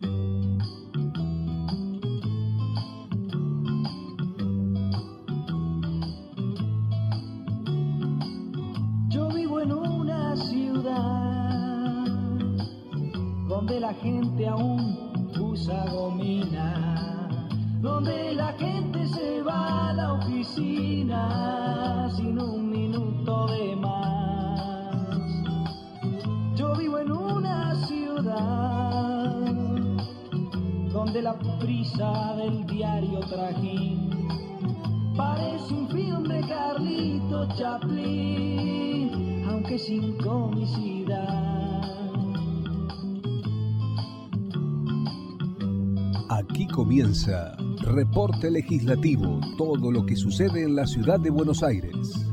Yo vivo en una ciudad donde la gente aún usa gomina, donde la gente se va a la oficina sin un minuto de más. Donde la prisa del diario trajín parece un film de Carlito Chaplin, aunque sin comicidad. Aquí comienza Reporte Legislativo, todo lo que sucede en la ciudad de Buenos Aires.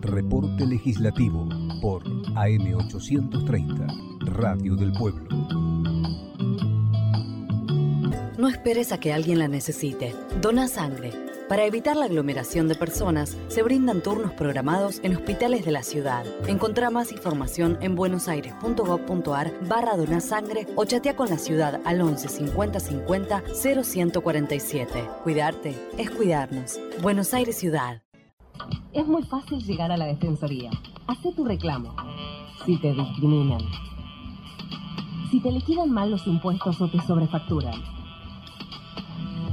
Reporte Legislativo por AM830, Radio del Pueblo. No esperes a que alguien la necesite. Dona sangre. Para evitar la aglomeración de personas, se brindan turnos programados en hospitales de la ciudad. Encontrá más información en buenosaires.gov.ar barra donasangre o chatea con la ciudad al 11 50 50 0147. Cuidarte es cuidarnos. Buenos Aires Ciudad. Es muy fácil llegar a la Defensoría. Hacé tu reclamo. Si te discriminan. Si te liquidan mal los impuestos o te sobrefacturan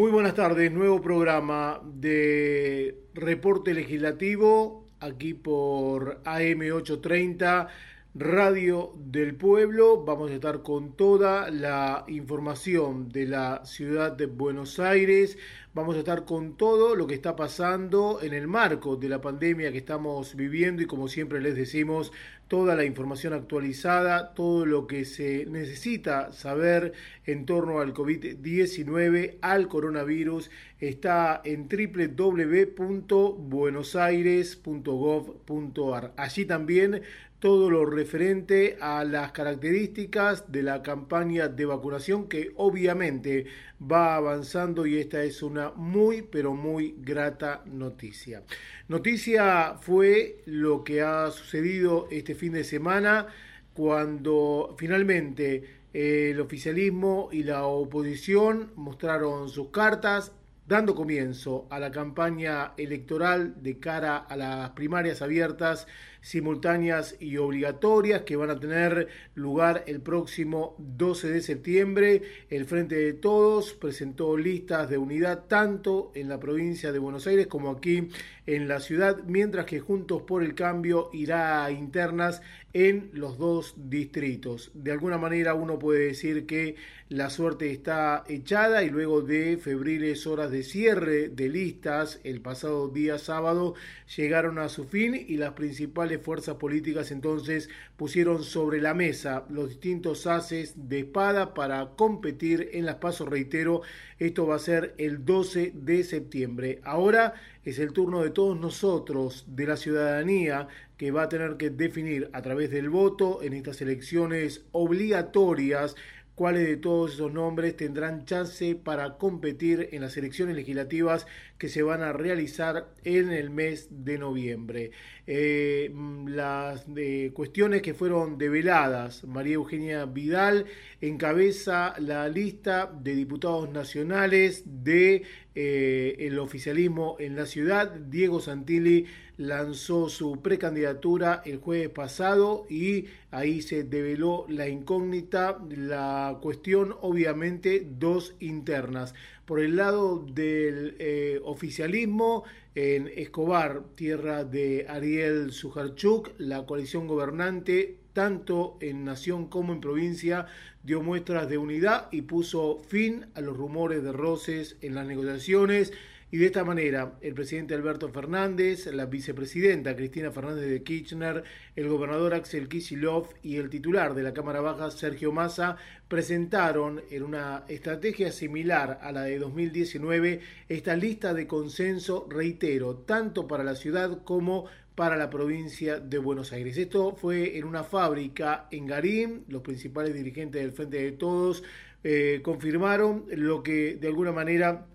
Muy buenas tardes, nuevo programa de reporte legislativo aquí por AM830 Radio del Pueblo. Vamos a estar con toda la información de la ciudad de Buenos Aires. Vamos a estar con todo lo que está pasando en el marco de la pandemia que estamos viviendo y como siempre les decimos, toda la información actualizada, todo lo que se necesita saber en torno al COVID-19, al coronavirus, está en www.buenosaires.gov.ar. Allí también todo lo referente a las características de la campaña de vacunación que obviamente va avanzando y esta es una muy pero muy grata noticia. Noticia fue lo que ha sucedido este fin de semana cuando finalmente eh, el oficialismo y la oposición mostraron sus cartas dando comienzo a la campaña electoral de cara a las primarias abiertas simultáneas y obligatorias que van a tener lugar el próximo 12 de septiembre. El Frente de Todos presentó listas de unidad tanto en la provincia de Buenos Aires como aquí en la ciudad, mientras que Juntos por el Cambio irá a internas en los dos distritos. De alguna manera uno puede decir que la suerte está echada y luego de febriles horas de cierre de listas el pasado día sábado llegaron a su fin y las principales fuerzas políticas entonces pusieron sobre la mesa los distintos haces de espada para competir en las pasos, reitero, esto va a ser el 12 de septiembre. Ahora es el turno de todos nosotros, de la ciudadanía, que va a tener que definir a través del voto en estas elecciones obligatorias cuáles de todos esos nombres tendrán chance para competir en las elecciones legislativas que se van a realizar en el mes de noviembre. Eh, las eh, cuestiones que fueron develadas, María Eugenia Vidal encabeza la lista de diputados nacionales de eh, el oficialismo en la ciudad. Diego Santilli lanzó su precandidatura el jueves pasado y ahí se develó la incógnita, la cuestión obviamente dos internas. Por el lado del oficialismo, en Escobar, tierra de Ariel Sujarchuk, la coalición gobernante, tanto en nación como en provincia, dio muestras de unidad y puso fin a los rumores de roces en las negociaciones Y de esta manera, el presidente Alberto Fernández, la vicepresidenta Cristina Fernández de Kirchner, el gobernador Axel Kicillof y el titular de la Cámara Baja, Sergio Massa, presentaron en una estrategia similar a la de 2019 esta lista de consenso, reitero, tanto para la ciudad como para la provincia de Buenos Aires. Esto fue en una fábrica en Garín, los principales dirigentes del Frente de Todos eh, confirmaron lo que de alguna manera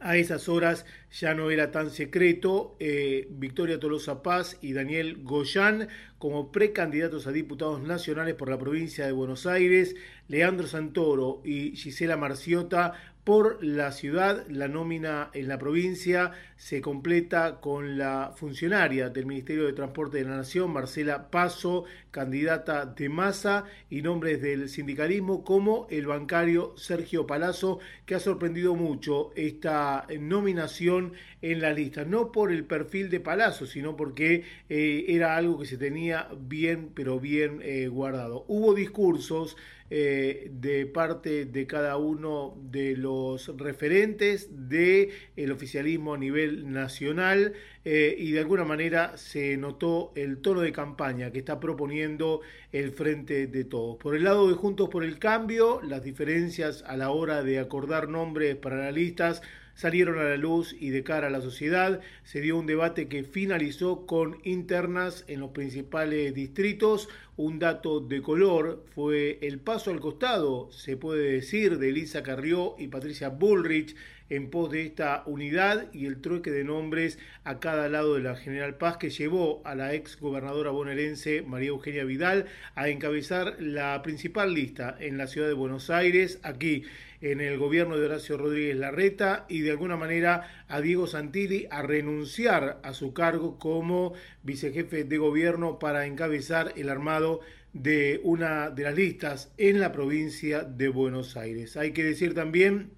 a esas horas ya no era tan secreto. Eh, Victoria Tolosa Paz y Daniel Goyán como precandidatos a diputados nacionales por la provincia de Buenos Aires, Leandro Santoro y Gisela Marciota por la ciudad. La nómina en la provincia se completa con la funcionaria del Ministerio de Transporte de la Nación, Marcela Paso, candidata de masa, y nombres del sindicalismo como el bancario Sergio Palazzo, que ha sorprendido mucho esta nominación en la lista, no por el perfil de Palazzo, sino porque eh, era algo que se tenía bien, pero bien eh, guardado. Hubo discursos eh, de parte de cada uno de los referentes del el oficialismo a nivel nacional y de alguna manera se notó el tono de campaña que está proponiendo el Frente de Todos. Por el lado de Juntos por el Cambio, las diferencias a la hora de acordar nombres para las listas salieron a la luz y de cara a la sociedad se dio un debate que finalizó con internas en los principales distritos. Un dato de color fue el paso al costado, se puede decir, de Elisa Carrió y Patricia Bullrich en pos de esta unidad y el trueque de nombres a cada lado de la General Paz que llevó a la ex gobernadora bonaerense María Eugenia Vidal a encabezar la principal lista en la ciudad de Buenos Aires. Aquí en el gobierno de Horacio Rodríguez Larreta y de alguna manera a Diego Santilli a renunciar a su cargo como vicejefe de gobierno para encabezar el armado de una de las listas en la provincia de Buenos Aires. Hay que decir también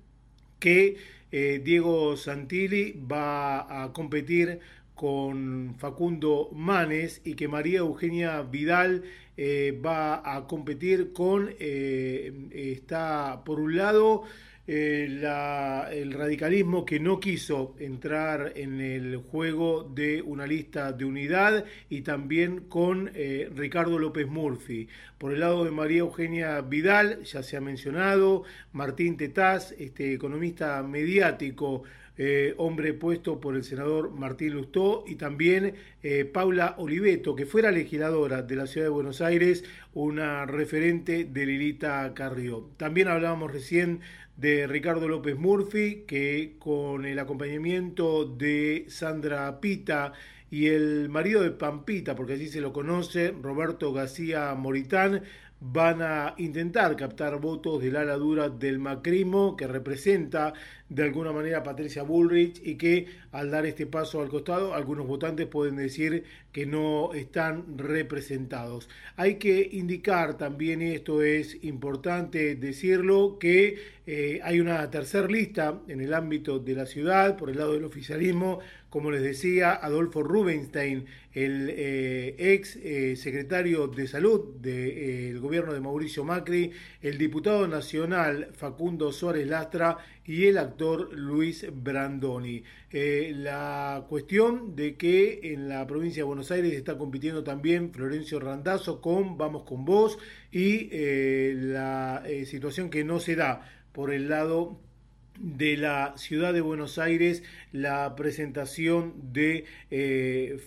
que eh, Diego Santilli va a competir con Facundo Manes y que María Eugenia Vidal eh, va a competir con, eh, está por un lado, eh, el radicalismo que no quiso entrar en el juego de una lista de unidad y también con Ricardo López Murphy. Por el lado de María Eugenia Vidal, ya se ha mencionado, Martín Tetaz, este economista mediático, eh, hombre puesto por el senador Martín Lustó, y también eh, Paula Oliveto, que fuera legisladora de la ciudad de Buenos Aires, una referente de Lilita Carrió. También hablábamos recién de Ricardo López Murphy, que con el acompañamiento de Sandra Pita y el marido de Pampita, porque así se lo conoce, Roberto García Moritán, van a intentar captar votos del ala dura del macrimo que representa de alguna manera a Patricia Bullrich y que al dar este paso al costado algunos votantes pueden decir que no están representados. Hay que indicar también, esto es importante decirlo, que eh, hay una tercera lista en el ámbito de la ciudad por el lado del oficialismo, como les decía, Adolfo Rubinstein, el eh, ex eh, secretario de salud del gobierno de Mauricio Macri, el diputado nacional Facundo Suárez Lastra y el actor Luis Brandoni. Eh, la cuestión de que en la provincia de Buenos Aires está compitiendo también Florencio Randazzo con Vamos con Vos y eh, la eh, situación que no se da por el lado de la ciudad de Buenos Aires la presentación de, eh,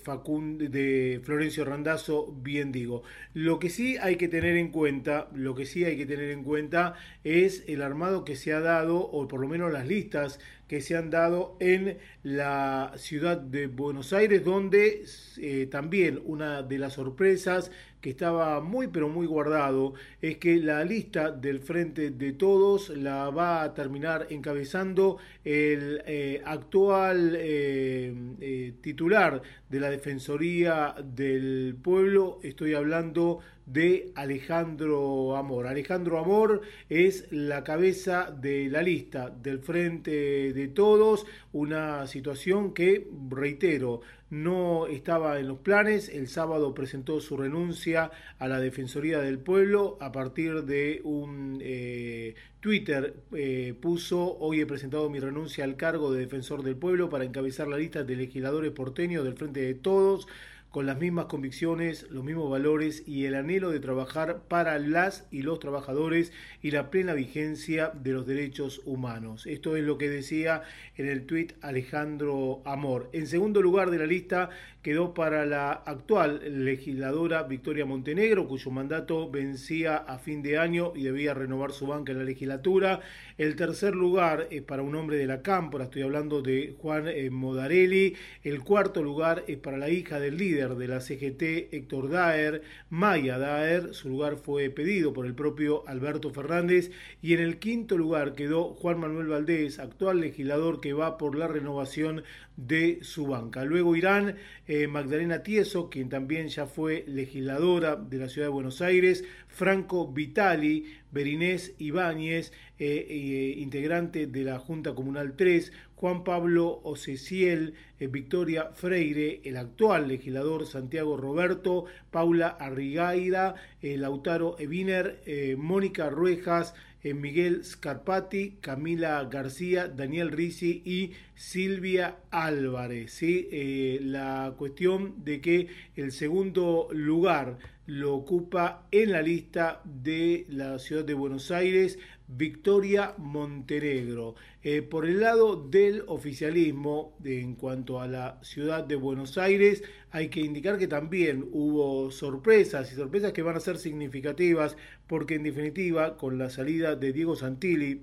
de Florencio Randazzo, bien digo. Lo que sí hay que tener en cuenta, lo que sí hay que tener en cuenta es el armado que se ha dado, o por lo menos las listas que se han dado en la ciudad de Buenos Aires, donde eh, también una de las sorpresas que estaba muy pero muy guardado es que la lista del Frente de Todos la va a terminar encabezando el eh, actual eh, eh, titular de la Defensoría del Pueblo, estoy hablando de Alejandro Amor. Alejandro Amor es la cabeza de la lista del Frente de Todos, una situación que, reitero, no estaba en los planes. El sábado presentó su renuncia a la Defensoría del Pueblo a partir de un eh, Twitter. Eh, puso, hoy he presentado mi renuncia al cargo de defensor del pueblo para encabezar la lista de legisladores porteños del Frente de Todos con las mismas convicciones, los mismos valores y el anhelo de trabajar para las y los trabajadores y la plena vigencia de los derechos humanos. Esto es lo que decía en el tuit Alejandro Amor. En segundo lugar de la lista quedó para la actual legisladora Victoria Montenegro, cuyo mandato vencía a fin de año y debía renovar su banca en la legislatura. El tercer lugar es para un hombre de la Cámpora, estoy hablando de Juan eh, Modarelli. El cuarto lugar es para la hija del líder de la CGT, Héctor Daer, Maya Daer. Su lugar fue pedido por el propio Alberto Fernández. Y en el quinto lugar quedó Juan Manuel Valdés, actual legislador que va por la renovación de su banca. Luego irán eh, Magdalena Tieso, quien también ya fue legisladora de la ciudad de Buenos Aires, Franco Vitali, Berinés Ibáñez, eh, eh, integrante de la Junta Comunal 3, Juan Pablo Oceciel, Victoria Freire, el actual legislador Santiago Roberto, Paula Arrigaida, Lautaro Eviner, Mónica Ruejas, Miguel Scarpati, Camila García, Daniel Risi y Silvia Álvarez. ¿sí? Eh, la cuestión de que el segundo lugar lo ocupa en la lista de la ciudad de Buenos Aires Victoria Montenegro. Eh, por el lado del oficialismo, en cuanto a la ciudad de Buenos Aires, hay que indicar que también hubo sorpresas y sorpresas que van a ser significativas, porque en definitiva, con la salida de Diego Santilli,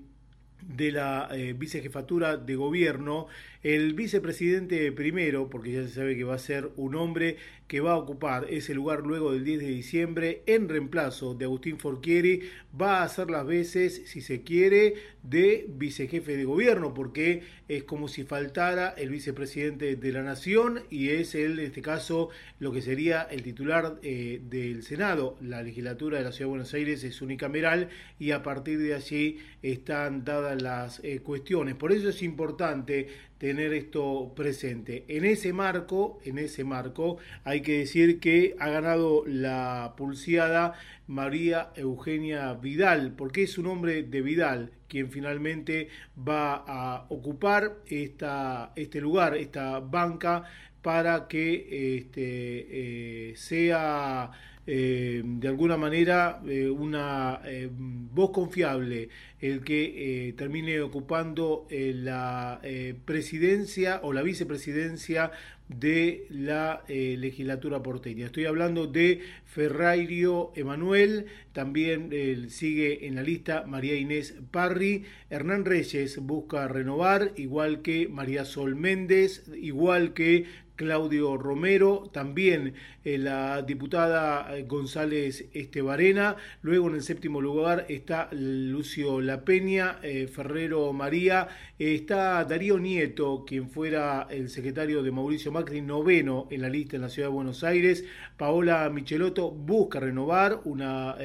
de la eh, vicejefatura de gobierno, el vicepresidente primero, porque ya se sabe que va a ser un hombre que va a ocupar ese lugar luego del 10 de diciembre en reemplazo de Agustín Forquieri, va a hacer las veces, si se quiere, de vicejefe de gobierno, porque es como si faltara el vicepresidente de la nación y es él, en este caso, lo que sería el titular eh, del Senado. La legislatura de la Ciudad de Buenos Aires es unicameral y a partir de allí están dadas las eh, cuestiones. Por eso es importante tener esto presente. En ese marco, en ese marco, hay que decir que ha ganado la pulseada María Eugenia Vidal, porque es un hombre de Vidal quien finalmente va a ocupar esta, este lugar, esta banca, para que este, eh, sea eh, de alguna manera eh, una eh, voz confiable el que termine ocupando la presidencia o la vicepresidencia de la legislatura porteña. Estoy hablando de Ferrairio Emanuel, también sigue en la lista María Inés Parri, Hernán Reyes busca renovar, igual que María Sol Méndez, igual que Claudio Romero, también eh, la diputada eh, González Estebarena, luego en el séptimo lugar está Lucio La Peña, eh, Ferrero María, está Darío Nieto, quien fuera el secretario de Mauricio Macri, noveno en la lista en la ciudad de Buenos Aires, Paola Michelotto busca renovar, una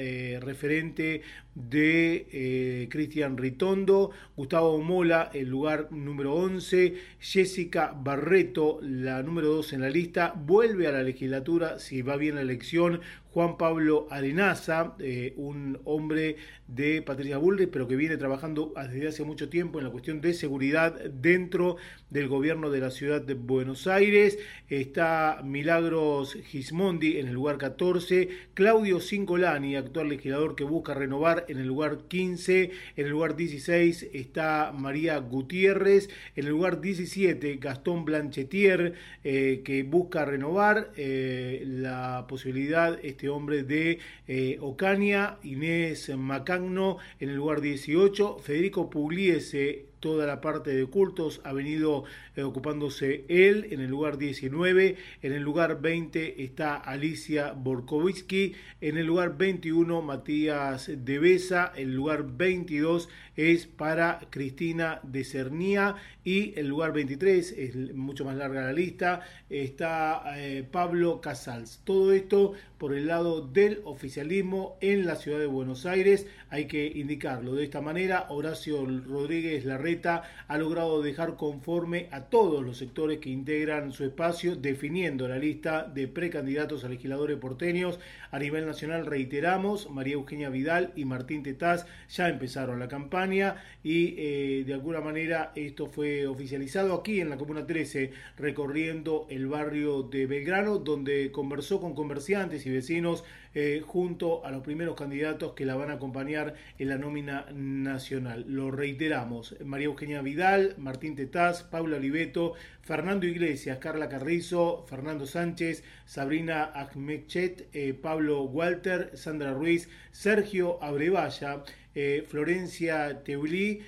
referente de Cristian Ritondo, Gustavo Mola, el lugar número 11, Jessica Barreto, la número dos en la lista, vuelve a la legislatura si va bien la elección Juan Pablo Arenaza, eh, un hombre de Patricia Bullrich, pero que viene trabajando desde hace mucho tiempo en la cuestión de seguridad dentro del gobierno de la ciudad de Buenos Aires. Está Milagros Gismondi en el lugar 14, Claudio Cincolani, actual legislador que busca renovar en el lugar 15, en el lugar 16 está María Gutiérrez, en el lugar 17 Gastón Blanchetier, eh, que busca renovar eh, la posibilidad este, este hombre de eh, Ocaña, Inés Macagno en el lugar 18, Federico Pugliese toda la parte de cultos ha venido eh, ocupándose él en el lugar 19, en el lugar 20 está Alicia Borkowski, en el lugar 21 Matías de Besa, el lugar 22 es para Cristina de Cernía y el lugar 23, es mucho más larga la lista, está eh, Pablo Casals. Todo esto por el lado del oficialismo en la ciudad de Buenos Aires, hay que indicarlo de esta manera, Horacio Rodríguez Ha logrado dejar conforme a todos los sectores que integran su espacio, definiendo la lista de precandidatos a legisladores porteños. A nivel nacional, reiteramos, María Eugenia Vidal y Martín Tetaz ya empezaron la campaña y eh, de alguna manera esto fue oficializado aquí en la Comuna 13, recorriendo el barrio de Belgrano, donde conversó con comerciantes y vecinos eh, junto a los primeros candidatos que la van a acompañar en la nómina nacional. Lo reiteramos, María Eugenia Vidal, Martín Tetaz, Paula Oliveto, Fernando Iglesias, Carla Carrizo, Fernando Sánchez, Sabrina Ahmedchet, eh, Pablo Walter, Sandra Ruiz, Sergio Abrevaya, eh, Florencia Teulí,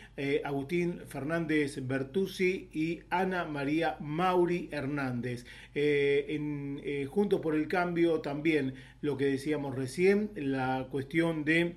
Agustín Fernández Bertuzzi y Ana María Mauri Hernández. en, Juntos por el Cambio también lo que decíamos recién, la cuestión de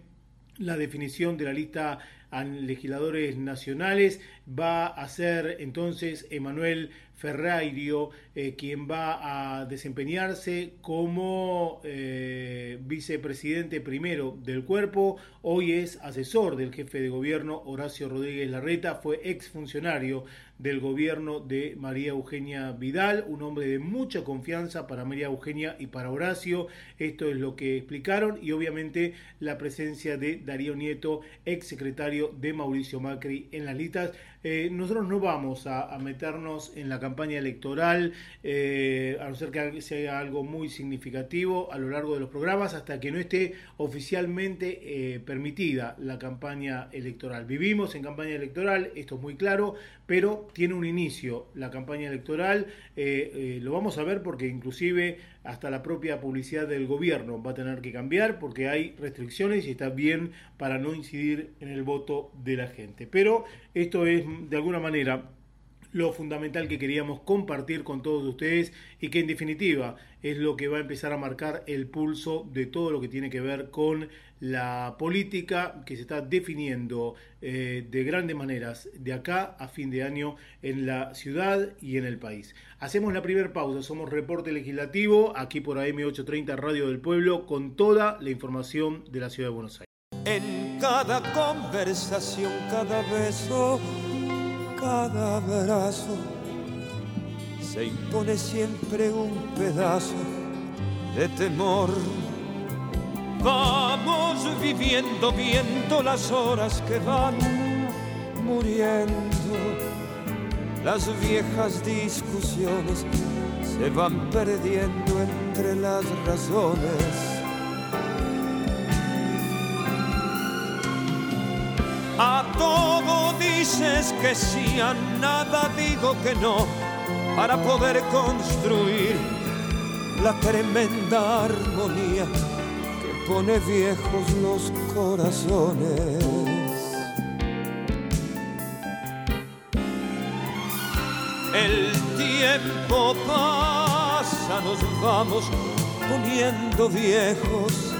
la definición de la lista a legisladores nacionales. Va a ser entonces Emanuel Ferrairio eh, quien va a desempeñarse como eh, vicepresidente primero del cuerpo, hoy es asesor del jefe de gobierno Horacio Rodríguez Larreta, fue exfuncionario del gobierno de María Eugenia Vidal, un hombre de mucha confianza para María Eugenia y para Horacio. Esto es lo que explicaron y obviamente la presencia de Darío Nieto, ex secretario de Mauricio Macri en las listas. Eh, nosotros no vamos a, meternos en la campaña electoral, eh, a no ser que sea algo muy significativo a lo largo de los programas, hasta que no esté oficialmente eh, permitida la campaña electoral. Vivimos en campaña electoral, esto es muy claro, pero tiene un inicio la campaña electoral, lo vamos a ver porque inclusive hasta la propia publicidad del gobierno va a tener que cambiar porque hay restricciones y está bien para no incidir en el voto de la gente. Pero esto es de alguna manera lo fundamental que queríamos compartir con todos ustedes y que en definitiva es lo que va a empezar a marcar el pulso de todo lo que tiene que ver con la política que se está definiendo eh, de grandes maneras de acá a fin de año en la ciudad y en el país. Hacemos la primera pausa, somos reporte legislativo aquí por AM830 Radio del Pueblo con toda la información de la ciudad de Buenos Aires. En cada conversación, cada beso cada abrazo se impone siempre un pedazo de temor. Vamos viviendo, viendo las horas que van muriendo. Las viejas discusiones se van perdiendo entre las razones A todo dices que sí, a nada digo que no, para poder construir la tremenda armonía que pone viejos los corazones. El tiempo pasa, nos vamos poniendo viejos.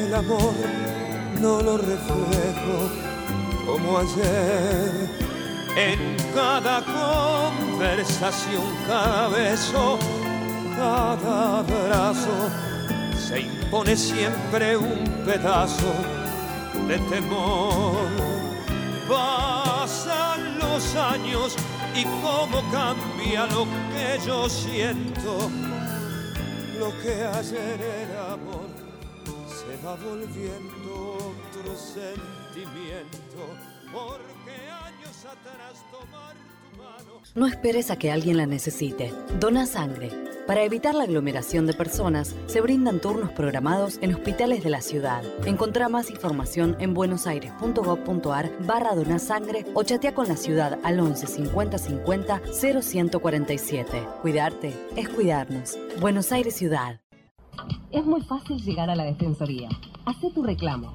El amor no lo reflejo como ayer. En cada conversación, cada beso, cada abrazo, se impone siempre un pedazo de temor. Pasan los años y cómo cambia lo que yo siento, lo que ayer era amor se va volviendo otro sentimiento, porque años atrás tomar tu mano... No esperes a que alguien la necesite. Dona sangre. Para evitar la aglomeración de personas, se brindan turnos programados en hospitales de la ciudad. Encontrá más información en buenosaires.gov.ar barra donasangre o chatea con la ciudad al 11 50 50 0147. Cuidarte es cuidarnos. Buenos Aires Ciudad. Es muy fácil llegar a la Defensoría. Hacé tu reclamo.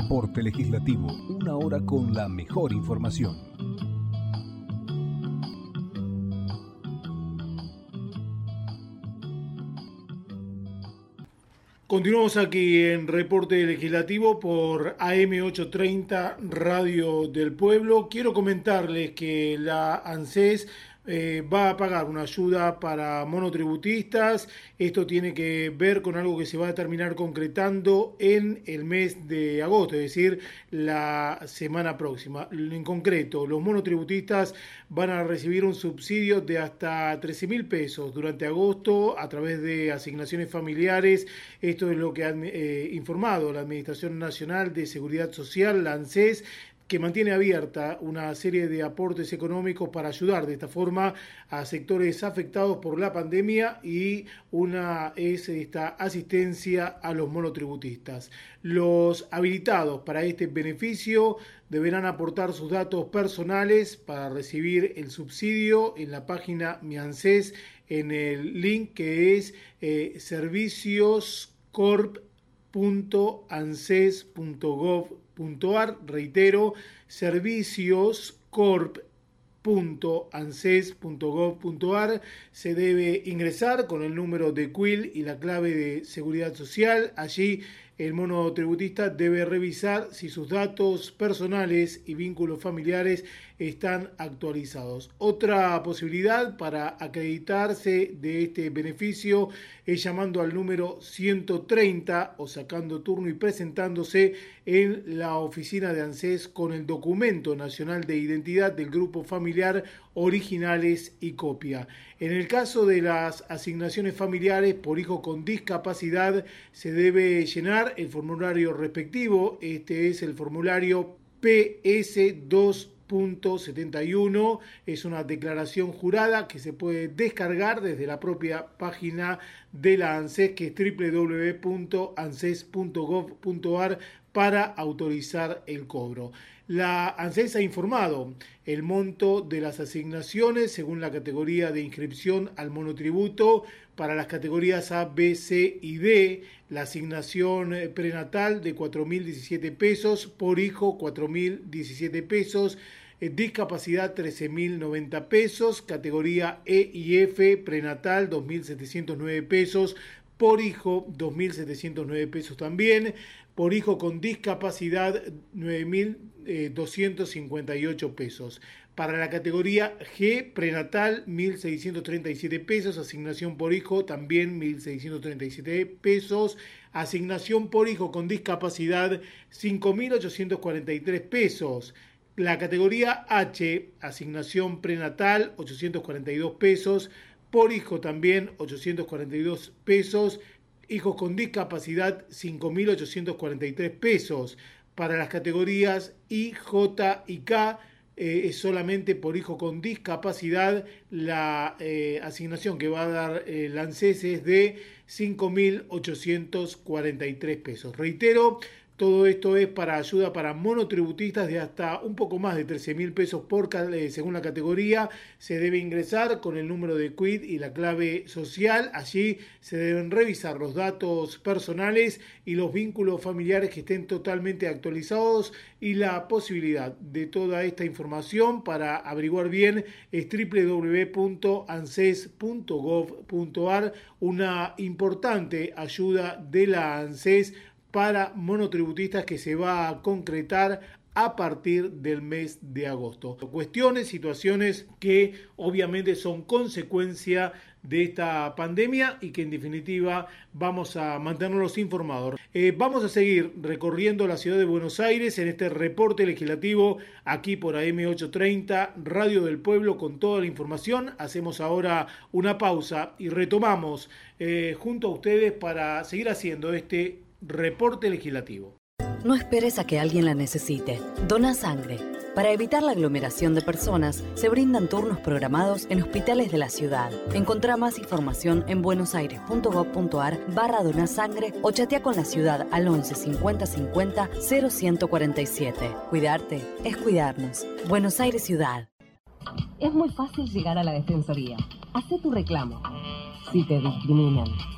Reporte Legislativo, una hora con la mejor información. Continuamos aquí en Reporte Legislativo por AM830 Radio del Pueblo. Quiero comentarles que la ANSES eh, va a pagar una ayuda para monotributistas. Esto tiene que ver con algo que se va a terminar concretando en el mes de agosto, es decir, la semana próxima. En concreto, los monotributistas van a recibir un subsidio de hasta 13 mil pesos durante agosto a través de asignaciones familiares. Esto es lo que han eh, informado la Administración Nacional de Seguridad Social, la ANSES que mantiene abierta una serie de aportes económicos para ayudar de esta forma a sectores afectados por la pandemia y una es esta asistencia a los monotributistas. Los habilitados para este beneficio deberán aportar sus datos personales para recibir el subsidio en la página Mianses en el link que es eh, servicioscorp.anses.gov reitero, servicioscorp.anses.gov.ar se debe ingresar con el número de QUIL y la clave de seguridad social. Allí el monotributista debe revisar si sus datos personales y vínculos familiares están actualizados. Otra posibilidad para acreditarse de este beneficio es llamando al número 130 o sacando turno y presentándose en la oficina de ANSES con el documento nacional de identidad del grupo familiar originales y copia. En el caso de las asignaciones familiares por hijo con discapacidad se debe llenar el formulario respectivo. Este es el formulario PS2 71 es una declaración jurada que se puede descargar desde la propia página de la ANSES que es www.anses.gov.ar para autorizar el cobro. La ANSES ha informado el monto de las asignaciones según la categoría de inscripción al monotributo para las categorías A, B, C y D, la asignación prenatal de 4.017 pesos, por hijo 4.017 pesos, eh, discapacidad 13.090 pesos, categoría E y F, prenatal 2.709 pesos, por hijo 2.709 pesos también, por hijo con discapacidad 9.258 eh, pesos. Para la categoría G, prenatal 1.637 pesos, asignación por hijo también 1.637 pesos, asignación por hijo con discapacidad 5.843 pesos. La categoría H, asignación prenatal, 842 pesos. Por hijo también, 842 pesos. Hijos con discapacidad, 5.843 pesos. Para las categorías I, J y K, eh, es solamente por hijo con discapacidad. La eh, asignación que va a dar el ANSES es de 5.843 pesos. Reitero, todo esto es para ayuda para monotributistas de hasta un poco más de 13 mil pesos por eh, según la categoría. Se debe ingresar con el número de quid y la clave social. Allí se deben revisar los datos personales y los vínculos familiares que estén totalmente actualizados y la posibilidad de toda esta información para averiguar bien es www.anses.gov.ar, una importante ayuda de la ANSES para monotributistas que se va a concretar a partir del mes de agosto. Cuestiones, situaciones que obviamente son consecuencia de esta pandemia y que en definitiva vamos a mantenerlos informados. Eh, vamos a seguir recorriendo la ciudad de Buenos Aires en este reporte legislativo aquí por AM830, Radio del Pueblo con toda la información. Hacemos ahora una pausa y retomamos eh, junto a ustedes para seguir haciendo este Reporte legislativo. No esperes a que alguien la necesite. Dona sangre. Para evitar la aglomeración de personas, se brindan turnos programados en hospitales de la ciudad. Encontrá más información en buenosaires.gov.ar barra donasangre o chatea con la ciudad al 11 50 50 0147. Cuidarte es cuidarnos. Buenos Aires Ciudad. Es muy fácil llegar a la Defensoría. Hacé tu reclamo. Si te discriminan.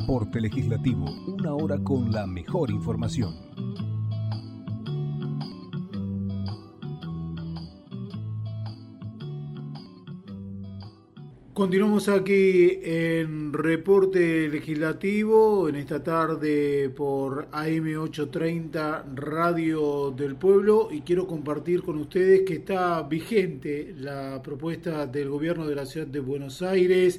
Reporte Legislativo, una hora con la mejor información. Continuamos aquí en reporte legislativo en esta tarde por AM830 Radio del Pueblo y quiero compartir con ustedes que está vigente la propuesta del gobierno de la ciudad de Buenos Aires.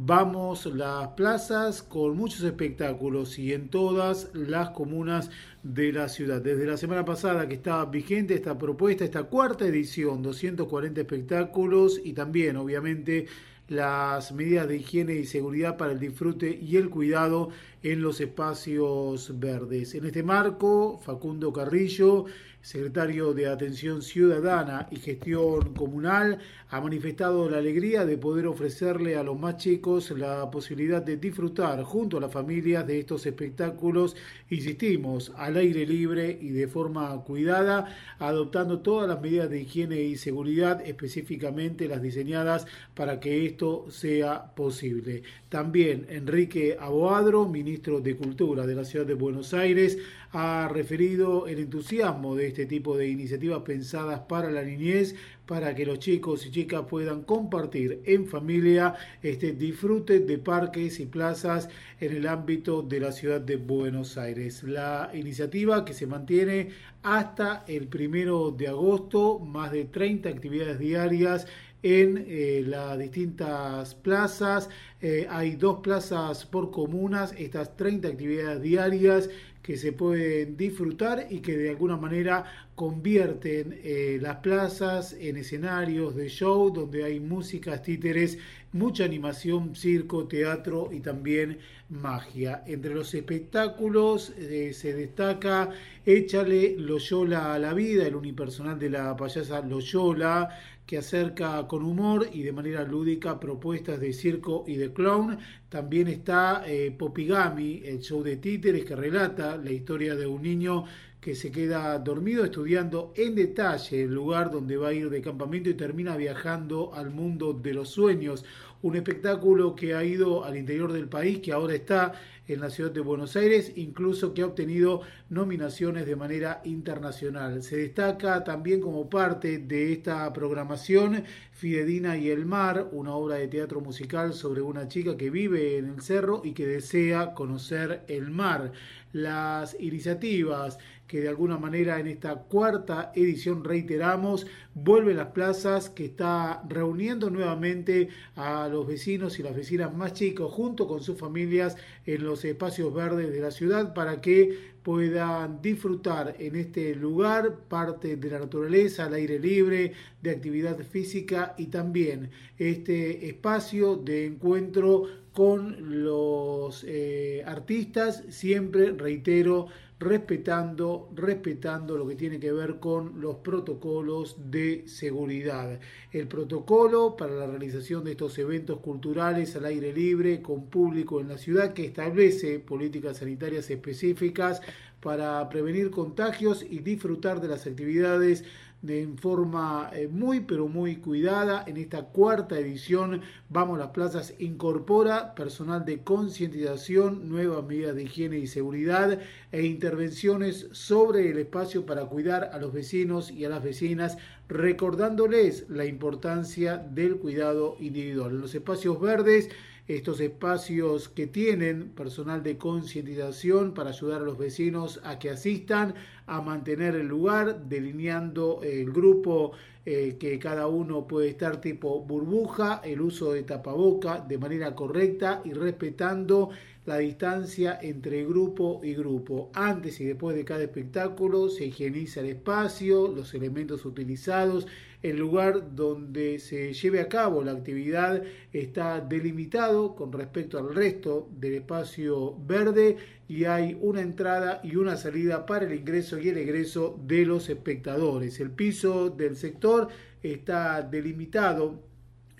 Vamos las plazas con muchos espectáculos y en todas las comunas de la ciudad. Desde la semana pasada que está vigente esta propuesta, esta cuarta edición, 240 espectáculos y también obviamente las medidas de higiene y seguridad para el disfrute y el cuidado en los espacios verdes. En este marco, Facundo Carrillo secretario de Atención Ciudadana y Gestión Comunal, ha manifestado la alegría de poder ofrecerle a los más chicos la posibilidad de disfrutar junto a las familias de estos espectáculos, insistimos, al aire libre y de forma cuidada, adoptando todas las medidas de higiene y seguridad, específicamente las diseñadas para que esto sea posible. También Enrique Aboadro, ministro de Cultura de la Ciudad de Buenos Aires, ha referido el entusiasmo de este tipo de iniciativas pensadas para la niñez, para que los chicos y chicas puedan compartir en familia este disfrute de parques y plazas en el ámbito de la ciudad de Buenos Aires. La iniciativa que se mantiene hasta el primero de agosto, más de 30 actividades diarias en eh, las distintas plazas. Eh, hay dos plazas por comunas, estas 30 actividades diarias que se pueden disfrutar y que de alguna manera convierten eh, las plazas en escenarios de show donde hay músicas, títeres, mucha animación, circo, teatro y también magia. Entre los espectáculos se destaca Échale Loyola a la vida, el unipersonal de la payasa Loyola, que acerca con humor y de manera lúdica propuestas de circo y de clown. También está eh, Popigami, el show de títeres que relata la historia de un niño que se queda dormido estudiando en detalle el lugar donde va a ir de campamento y termina viajando al mundo de los sueños. Un espectáculo que ha ido al interior del país, que ahora está en la ciudad de Buenos Aires, incluso que ha obtenido nominaciones de manera internacional. Se destaca también como parte de esta programación Fidedina y el Mar, una obra de teatro musical sobre una chica que vive en el cerro y que desea conocer el mar. Las iniciativas que de alguna manera en esta cuarta edición reiteramos, vuelve a las plazas que está reuniendo nuevamente a los vecinos y las vecinas más chicos junto con sus familias en los espacios verdes de la ciudad para que puedan disfrutar en este lugar parte de la naturaleza, al aire libre, de actividad física y también este espacio de encuentro con los eh, artistas, siempre reitero, respetando, respetando lo que tiene que ver con los protocolos de seguridad. El protocolo para la realización de estos eventos culturales al aire libre con público en la ciudad que establece políticas sanitarias específicas para prevenir contagios y disfrutar de las actividades en forma eh, muy pero muy cuidada. En esta cuarta edición, Vamos a las Plazas incorpora personal de concientización, nuevas medidas de higiene y seguridad e intervenciones sobre el espacio para cuidar a los vecinos y a las vecinas, recordándoles la importancia del cuidado individual. En los espacios verdes, estos espacios que tienen personal de concientización para ayudar a los vecinos a que asistan a mantener el lugar, delineando el grupo eh, que cada uno puede estar tipo burbuja, el uso de tapaboca de manera correcta y respetando la distancia entre grupo y grupo. Antes y después de cada espectáculo se higieniza el espacio, los elementos utilizados, el lugar donde se lleve a cabo la actividad está delimitado con respecto al resto del espacio verde y hay una entrada y una salida para el ingreso y el egreso de los espectadores. El piso del sector está delimitado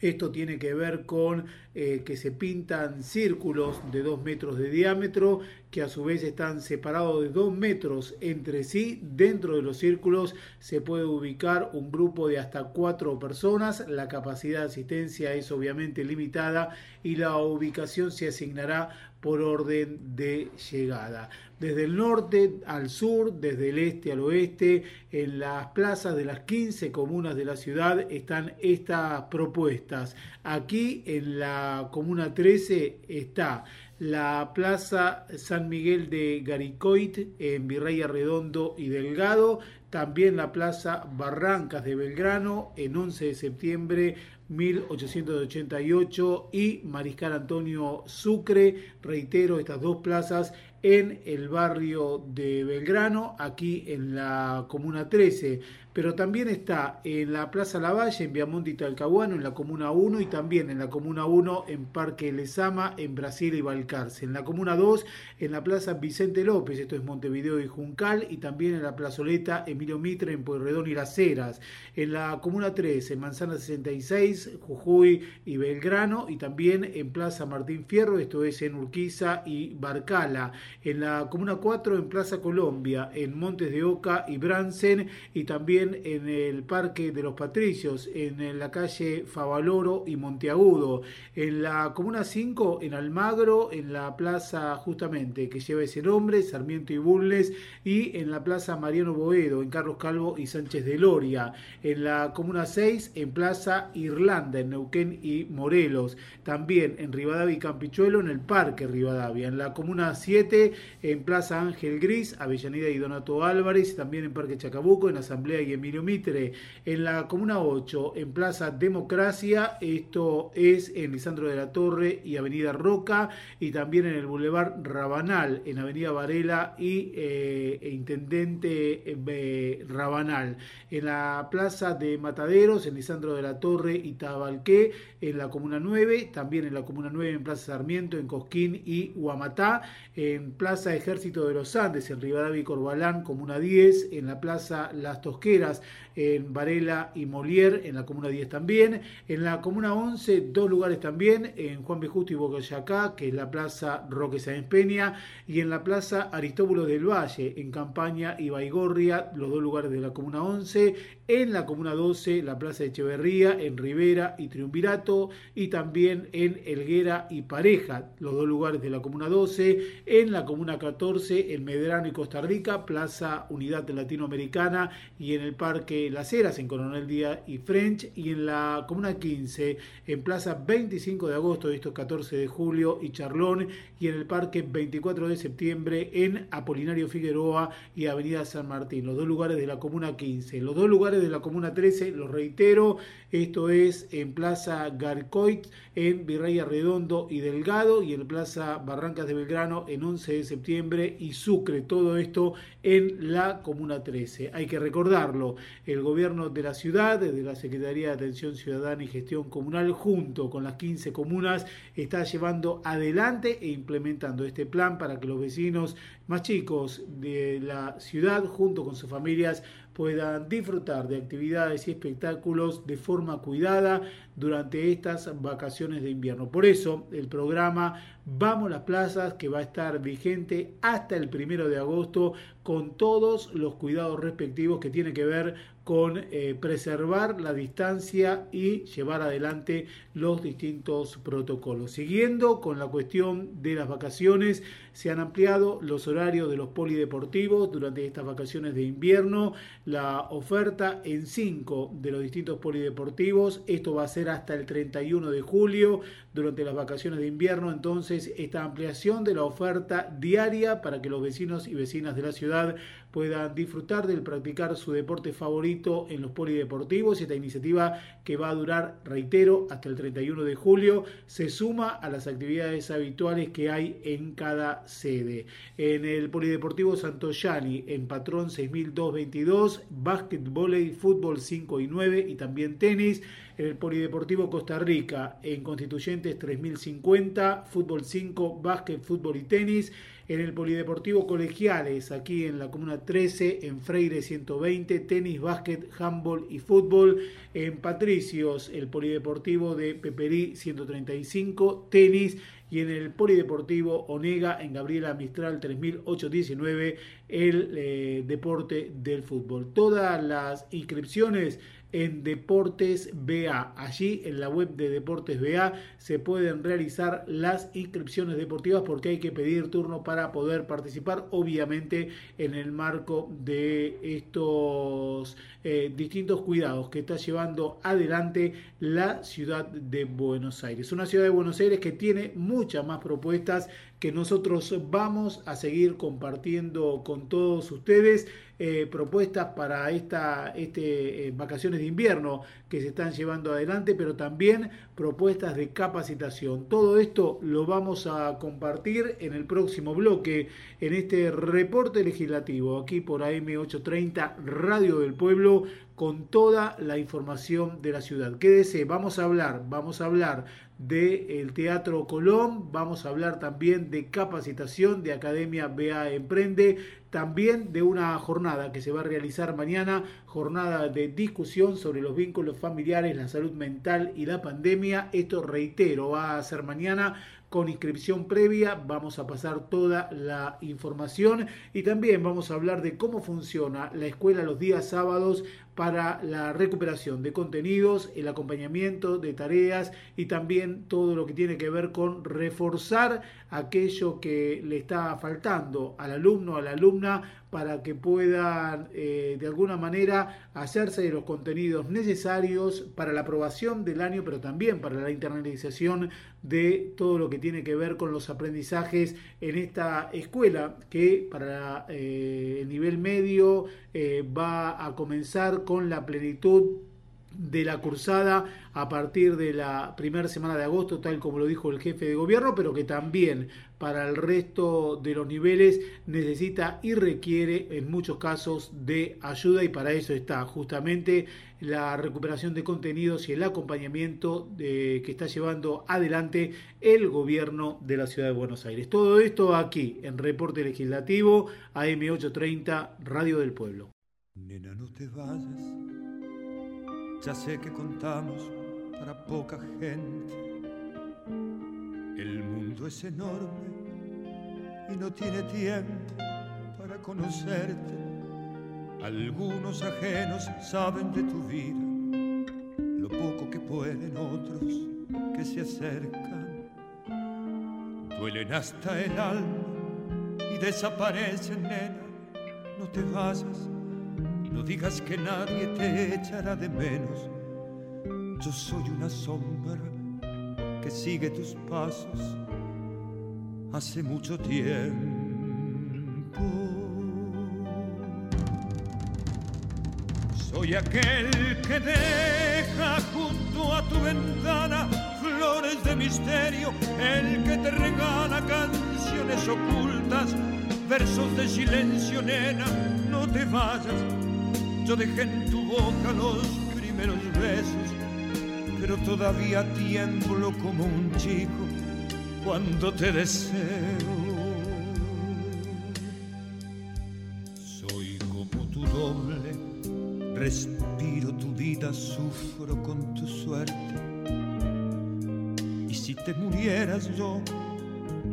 esto tiene que ver con eh, que se pintan círculos de 2 metros de diámetro que a su vez están separados de 2 metros entre sí. Dentro de los círculos se puede ubicar un grupo de hasta 4 personas. La capacidad de asistencia es obviamente limitada y la ubicación se asignará por orden de llegada. Desde el norte al sur, desde el este al oeste, en las plazas de las 15 comunas de la ciudad están estas propuestas. Aquí en la comuna 13 está la Plaza San Miguel de Garicoit en Virrey Arredondo y Delgado, también la Plaza Barrancas de Belgrano en 11 de septiembre 1888 y Mariscal Antonio Sucre, reitero, estas dos plazas en el barrio de Belgrano, aquí en la Comuna 13 pero también está en la Plaza Lavalle, en Viamonte y Talcahuano, en la Comuna 1 y también en la Comuna 1 en Parque Lesama, en Brasil y Balcarce. En la Comuna 2, en la Plaza Vicente López, esto es Montevideo y Juncal, y también en la Plazoleta Emilio Mitre, en Pueyrredón y Las Heras. En la Comuna 3, en Manzana 66, Jujuy y Belgrano, y también en Plaza Martín Fierro, esto es en Urquiza y Barcala. En la Comuna 4, en Plaza Colombia, en Montes de Oca y Bransen, y también en el Parque de los Patricios, en la calle Favaloro y Monteagudo, en la Comuna 5, en Almagro, en la plaza justamente que lleva ese nombre, Sarmiento y Bulnes, y en la plaza Mariano Boedo, en Carlos Calvo y Sánchez de Loria, en la Comuna 6, en Plaza Irlanda, en Neuquén y Morelos, también en Rivadavia y Campichuelo, en el Parque Rivadavia, en la Comuna 7, en Plaza Ángel Gris, Avellaneda y Donato Álvarez, también en Parque Chacabuco, en Asamblea y Emilio Mitre. En la Comuna 8, en Plaza Democracia, esto es en Lisandro de la Torre y Avenida Roca, y también en el Boulevard Rabanal, en Avenida Varela y eh, e Intendente eh, Rabanal. En la Plaza de Mataderos, en Lisandro de la Torre y Tabalqué, en la Comuna 9, también en la Comuna 9, en Plaza Sarmiento, en Cosquín y Huamatá, en Plaza Ejército de los Andes, en Rivadavia y Corbalán, Comuna 10, en la Plaza Las Tosqueras, en Varela y Molière, en la Comuna 10 también. En la Comuna 11, dos lugares también, en Juan B. Justo y Bocayacá, que es la Plaza Roque Sáenz Peña, y en la Plaza Aristóbulo del Valle, en Campaña y Baigorria, los dos lugares de la Comuna 11. En la Comuna 12, la Plaza de Echeverría, en Rivera y Triunvirato, y también en Elguera y Pareja, los dos lugares de la Comuna 12. En la Comuna 14, en Medrano y Costa Rica, Plaza Unidad Latinoamericana, y en el Parque Las Heras, en Coronel Díaz y French, y en la Comuna 15, en Plaza 25 de agosto, esto 14 de julio, y Charlón, y en el Parque 24 de septiembre, en Apolinario Figueroa y Avenida San Martín, los dos lugares de la Comuna 15. Los dos lugares de la Comuna 13, los reitero, esto es en Plaza Garcoit, en Virrey Arredondo y Delgado, y en Plaza Barrancas de Belgrano, en 11 de septiembre, y Sucre, todo esto en la Comuna 13. Hay que recordarlo, el gobierno de la ciudad, de la Secretaría de Atención Ciudadana y Gestión Comunal, junto con las 15 comunas, está llevando adelante e implementando este plan para que los vecinos más chicos de la ciudad, junto con sus familias, puedan disfrutar de actividades y espectáculos de forma cuidada durante estas vacaciones de invierno. Por eso el programa Vamos a las Plazas, que va a estar vigente hasta el primero de agosto, con todos los cuidados respectivos que tiene que ver con eh, preservar la distancia y llevar adelante los distintos protocolos. Siguiendo con la cuestión de las vacaciones, se han ampliado los horarios de los polideportivos durante estas vacaciones de invierno, la oferta en cinco de los distintos polideportivos, esto va a ser hasta el 31 de julio, durante las vacaciones de invierno, entonces esta ampliación de la oferta diaria para que los vecinos y vecinas de la ciudad puedan disfrutar del practicar su deporte favorito en los polideportivos. Esta iniciativa que va a durar, reitero, hasta el 31 de julio, se suma a las actividades habituales que hay en cada sede. En el Polideportivo Santoyani, en Patrón 6222, básquetbol y fútbol 5 y 9 y también tenis en el Polideportivo Costa Rica, en Constituyentes 3050, fútbol 5, básquet, fútbol y tenis, en el Polideportivo Colegiales, aquí en la Comuna 13, en Freire 120, tenis, básquet, handball y fútbol, en Patricios, el Polideportivo de Peperí 135, tenis, y en el Polideportivo Onega, en Gabriela Mistral 3819, el eh, deporte del fútbol. Todas las inscripciones en Deportes BA. Allí en la web de Deportes BA se pueden realizar las inscripciones deportivas porque hay que pedir turno para poder participar, obviamente en el marco de estos eh, distintos cuidados que está llevando adelante la ciudad de Buenos Aires. Una ciudad de Buenos Aires que tiene muchas más propuestas que nosotros vamos a seguir compartiendo con todos ustedes. Eh, propuestas para esta este, eh, vacaciones de invierno que se están llevando adelante, pero también propuestas de capacitación. Todo esto lo vamos a compartir en el próximo bloque, en este reporte legislativo, aquí por AM830 Radio del Pueblo, con toda la información de la ciudad. Quédese, vamos a hablar, vamos a hablar del Teatro Colón, vamos a hablar también de capacitación de Academia BA Emprende, también de una jornada que se va a realizar mañana, jornada de discusión sobre los vínculos familiares, la salud mental y la pandemia. Esto reitero, va a ser mañana con inscripción previa. Vamos a pasar toda la información y también vamos a hablar de cómo funciona la escuela los días sábados para la recuperación de contenidos, el acompañamiento de tareas y también todo lo que tiene que ver con reforzar aquello que le está faltando al alumno, a la alumna, para que puedan eh, de alguna manera hacerse de los contenidos necesarios para la aprobación del año, pero también para la internalización de todo lo que tiene que ver con los aprendizajes en esta escuela que para eh, el nivel medio eh, va a comenzar con la plenitud de la cursada a partir de la primera semana de agosto, tal como lo dijo el jefe de gobierno, pero que también para el resto de los niveles necesita y requiere en muchos casos de ayuda y para eso está justamente la recuperación de contenidos y el acompañamiento de, que está llevando adelante el gobierno de la ciudad de Buenos Aires. Todo esto aquí en Reporte Legislativo AM830 Radio del Pueblo. Ya sé que contamos para poca gente. El mundo es enorme y no tiene tiempo para conocerte. Algunos ajenos saben de tu vida, lo poco que pueden otros que se acercan. Duelen hasta el alma y desaparecen, nena. No te vayas no digas que nadie te echará de menos. Yo soy una sombra que sigue tus pasos hace mucho tiempo. Soy aquel que deja junto a tu ventana flores de misterio, el que te regala canciones ocultas, versos de silencio, nena, no te vayas yo dejé en tu boca los primeros besos, pero todavía tiemblo como un chico cuando te deseo. Soy como tu doble, respiro tu vida, sufro con tu suerte. Y si te murieras yo,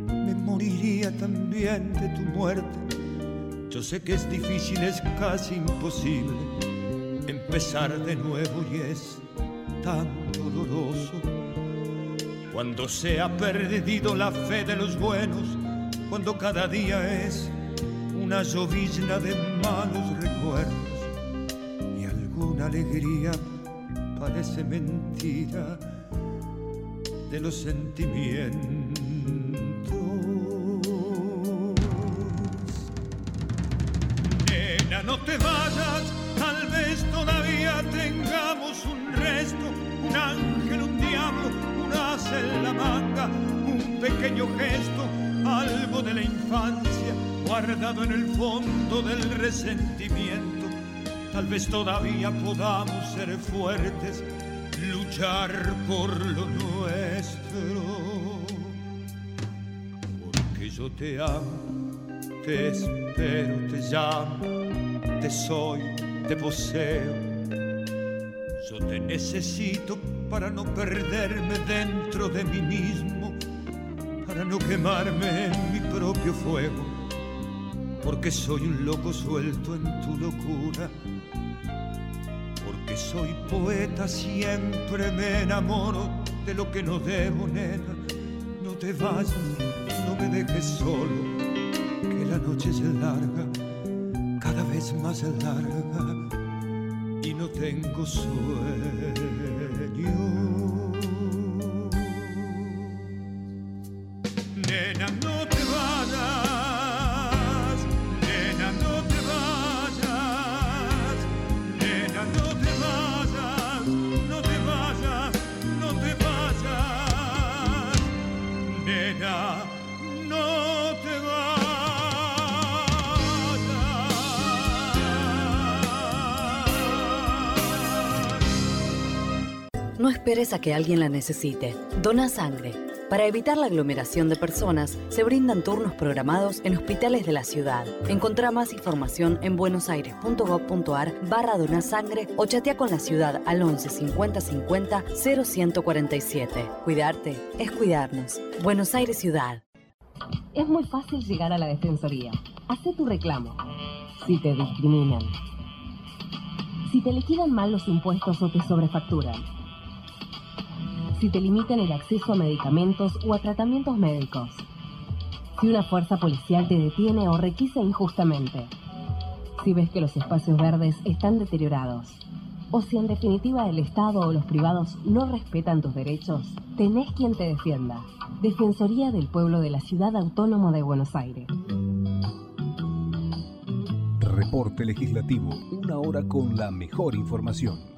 me moriría también de tu muerte yo sé que es difícil, es casi imposible empezar de nuevo y es tan doloroso. Cuando se ha perdido la fe de los buenos, cuando cada día es una llovizna de malos recuerdos y alguna alegría parece mentira de los sentimientos te vayas, tal vez todavía tengamos un resto, un ángel, un diablo, un as en la manga, un pequeño gesto, algo de la infancia guardado en el fondo del resentimiento. Tal vez todavía podamos ser fuertes, luchar por lo nuestro. Porque yo te amo, te espero, te llamo, te soy, te poseo. Yo te necesito para no perderme dentro de mí mismo, para no quemarme en mi propio fuego porque soy un loco suelto en tu locura, porque soy poeta, siempre me enamoro de lo que no debo, nena. No te vayas, no me dejes solo, que la noche es larga, vez más larga, y no tengo sueño. A que alguien la necesite. Dona sangre. Para evitar la aglomeración de personas, se brindan turnos programados en hospitales de la ciudad. Encontrá más información en buenosaires.gov.ar barra donasangre o chatea con la ciudad al 11 50 50 0147. Cuidarte es cuidarnos. Buenos Aires Ciudad. Es muy fácil llegar a la Defensoría. Hacé tu reclamo. Si te discriminan. Si te liquidan mal los impuestos o te sobrefacturan si te limitan el acceso a medicamentos o a tratamientos médicos. Si una fuerza policial te detiene o requisa injustamente. Si ves que los espacios verdes están deteriorados. O si en definitiva el Estado o los privados no respetan tus derechos, tenés quien te defienda. Defensoría del Pueblo de la Ciudad Autónoma de Buenos Aires. Reporte Legislativo, una hora con la mejor información.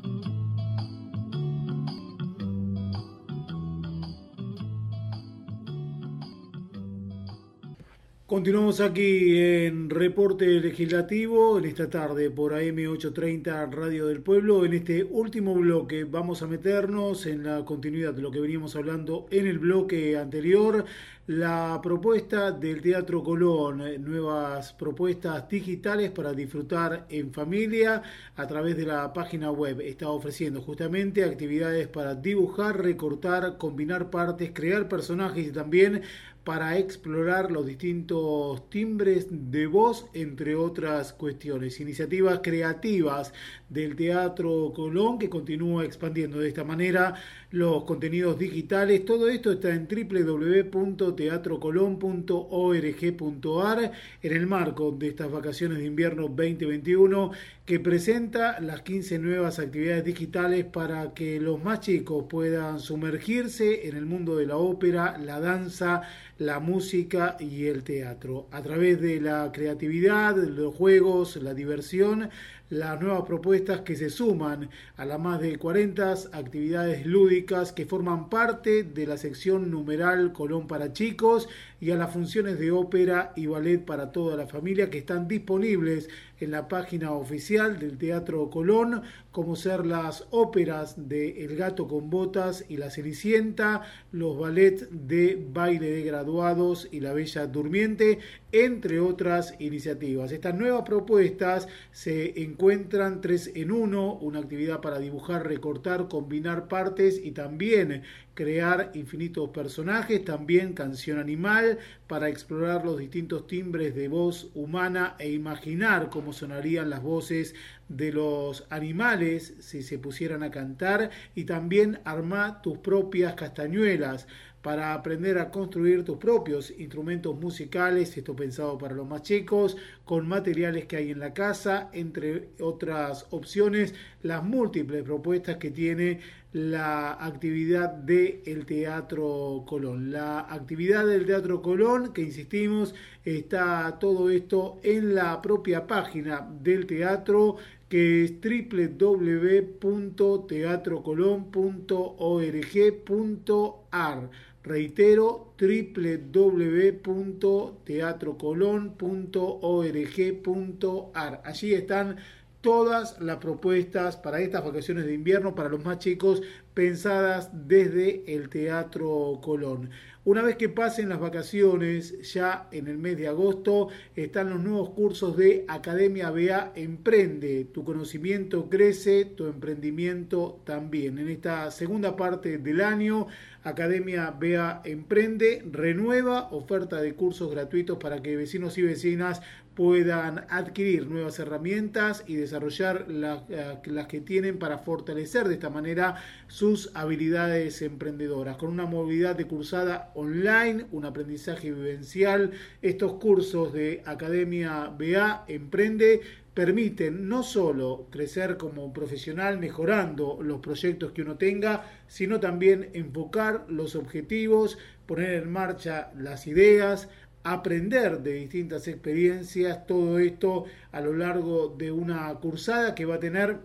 Continuamos aquí en Reporte Legislativo en esta tarde por AM830 Radio del Pueblo. En este último bloque vamos a meternos en la continuidad de lo que veníamos hablando en el bloque anterior. La propuesta del Teatro Colón, nuevas propuestas digitales para disfrutar en familia a través de la página web. Está ofreciendo justamente actividades para dibujar, recortar, combinar partes, crear personajes y también para explorar los distintos timbres de voz, entre otras cuestiones. Iniciativas creativas del Teatro Colón que continúa expandiendo de esta manera los contenidos digitales. Todo esto está en www.teatrocolón.org.ar en el marco de estas vacaciones de invierno 2021 que presenta las 15 nuevas actividades digitales para que los más chicos puedan sumergirse en el mundo de la ópera, la danza, la música y el teatro. A través de la creatividad, los juegos, la diversión, las nuevas propuestas que se suman a las más de 40 actividades lúdicas que forman parte de la sección numeral Colón para chicos y a las funciones de ópera y ballet para toda la familia que están disponibles en la página oficial del Teatro Colón, como ser las óperas de El gato con botas y La Cenicienta, los ballets de baile de graduados y La Bella Durmiente, entre otras iniciativas. Estas nuevas propuestas se encuentran tres en uno, una actividad para dibujar, recortar, combinar partes y también crear infinitos personajes, también canción animal, para explorar los distintos timbres de voz humana e imaginar cómo sonarían las voces de los animales si se pusieran a cantar y también armar tus propias castañuelas para aprender a construir tus propios instrumentos musicales, esto pensado para los más chicos, con materiales que hay en la casa, entre otras opciones, las múltiples propuestas que tiene la actividad del Teatro Colón. La actividad del Teatro Colón, que insistimos, está todo esto en la propia página del teatro que es www.teatrocolón.org.ar. Reitero, www.teatrocolón.org.ar. Allí están todas las propuestas para estas vacaciones de invierno para los más chicos pensadas desde el Teatro Colón. Una vez que pasen las vacaciones, ya en el mes de agosto, están los nuevos cursos de Academia BA Emprende. Tu conocimiento crece, tu emprendimiento también. En esta segunda parte del año, Academia BA Emprende renueva oferta de cursos gratuitos para que vecinos y vecinas puedan adquirir nuevas herramientas y desarrollar eh, las, que tienen para fortalecer de esta manera sus habilidades emprendedoras. Con una movilidad de cursada online, un aprendizaje vivencial, estos cursos de Academia BA Emprende permiten no solo crecer como profesional mejorando los proyectos que uno tenga, sino también enfocar los objetivos, poner en marcha las ideas, aprender de distintas experiencias, todo esto a lo largo de una cursada que va a tener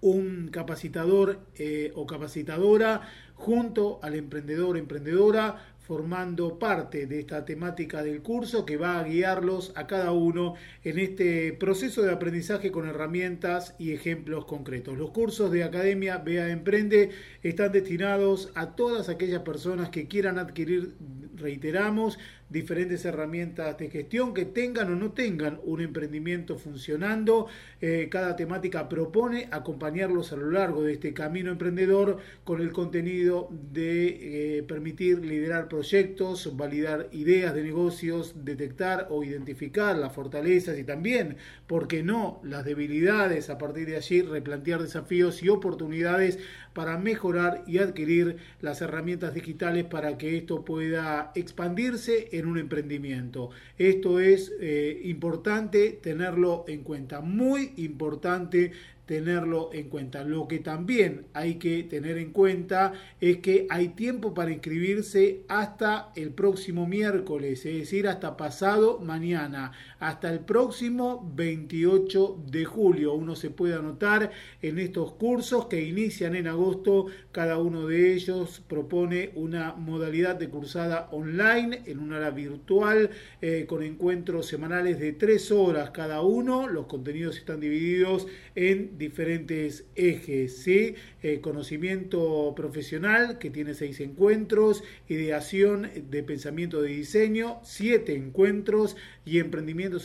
un capacitador eh, o capacitadora junto al emprendedor, emprendedora, formando parte de esta temática del curso que va a guiarlos a cada uno en este proceso de aprendizaje con herramientas y ejemplos concretos. Los cursos de Academia Bea Emprende están destinados a todas aquellas personas que quieran adquirir, reiteramos, diferentes herramientas de gestión que tengan o no tengan un emprendimiento funcionando. Eh, cada temática propone acompañarlos a lo largo de este camino emprendedor con el contenido de eh, permitir liderar proyectos, validar ideas de negocios, detectar o identificar las fortalezas y también, ¿por qué no?, las debilidades, a partir de allí replantear desafíos y oportunidades para mejorar y adquirir las herramientas digitales para que esto pueda expandirse en un emprendimiento. Esto es eh, importante tenerlo en cuenta, muy importante tenerlo en cuenta. Lo que también hay que tener en cuenta es que hay tiempo para inscribirse hasta el próximo miércoles, es decir, hasta pasado mañana, hasta el próximo 28 de julio. Uno se puede anotar en estos cursos que inician en agosto. Cada uno de ellos propone una modalidad de cursada online en una hora virtual eh, con encuentros semanales de tres horas cada uno. Los contenidos están divididos en diferentes ejes. Eh, conocimiento profesional, que tiene seis encuentros, ideación de pensamiento de diseño, siete encuentros y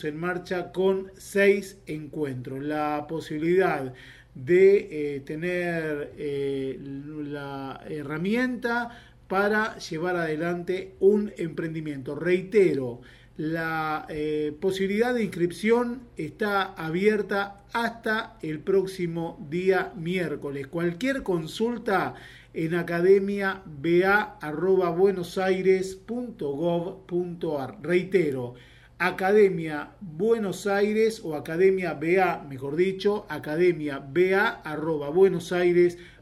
en marcha con seis encuentros. La posibilidad de eh, tener eh, la herramienta para llevar adelante un emprendimiento. Reitero, la eh, posibilidad de inscripción está abierta hasta el próximo día miércoles. Cualquier consulta en academia.ba.buenosaires.gov.ar. Reitero, Academia Buenos Aires o Academia BA, mejor dicho, Academia